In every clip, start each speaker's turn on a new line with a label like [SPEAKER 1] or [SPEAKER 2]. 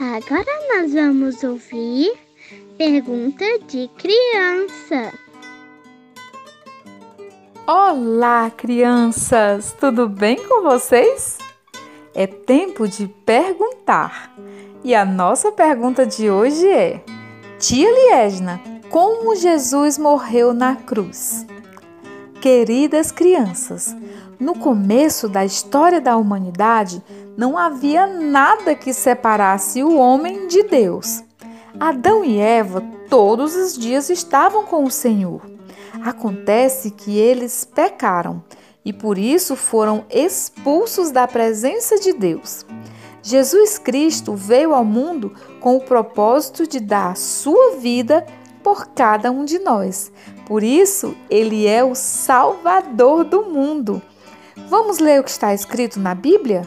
[SPEAKER 1] Agora nós vamos ouvir pergunta de criança.
[SPEAKER 2] Olá, crianças! Tudo bem com vocês? É tempo de perguntar. E a nossa pergunta de hoje é: Tia Liesna, como Jesus morreu na cruz? Queridas crianças, no começo da história da humanidade, não havia nada que separasse o homem de Deus. Adão e Eva todos os dias estavam com o Senhor. Acontece que eles pecaram e por isso foram expulsos da presença de Deus. Jesus Cristo veio ao mundo com o propósito de dar a sua vida por cada um de nós. Por isso, ele é o Salvador do mundo. Vamos ler o que está escrito na Bíblia?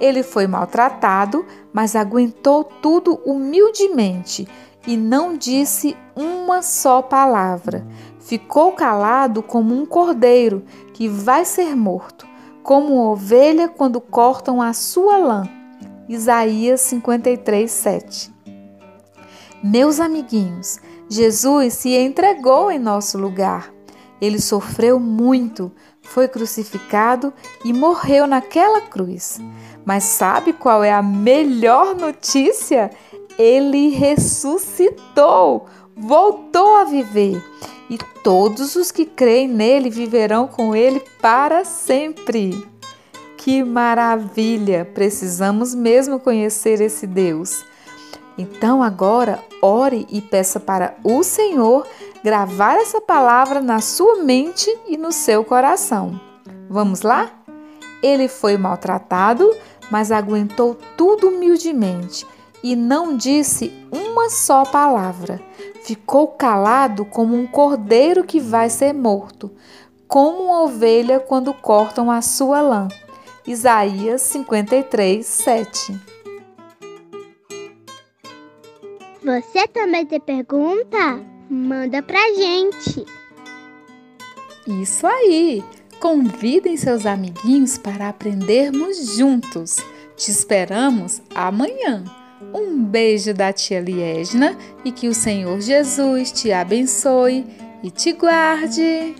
[SPEAKER 2] Ele foi maltratado, mas aguentou tudo humildemente e não disse uma só palavra. Ficou calado como um cordeiro que vai ser morto, como ovelha quando cortam a sua lã. Isaías 53, 7. Meus amiguinhos, Jesus se entregou em nosso lugar. Ele sofreu muito, foi crucificado e morreu naquela cruz. Mas sabe qual é a melhor notícia? Ele ressuscitou, voltou a viver. E todos os que creem nele viverão com ele para sempre. Que maravilha! Precisamos mesmo conhecer esse Deus. Então agora ore e peça para o Senhor gravar essa palavra na sua mente e no seu coração. Vamos lá? Ele foi maltratado, mas aguentou tudo humildemente e não disse uma só palavra. Ficou calado como um cordeiro que vai ser morto, como uma ovelha quando cortam a sua lã. Isaías 53, 7.
[SPEAKER 1] Você também tem pergunta? Manda pra gente.
[SPEAKER 2] Isso aí! Convidem seus amiguinhos para aprendermos juntos. Te esperamos amanhã. Um beijo da tia Liesna e que o Senhor Jesus te abençoe e te guarde.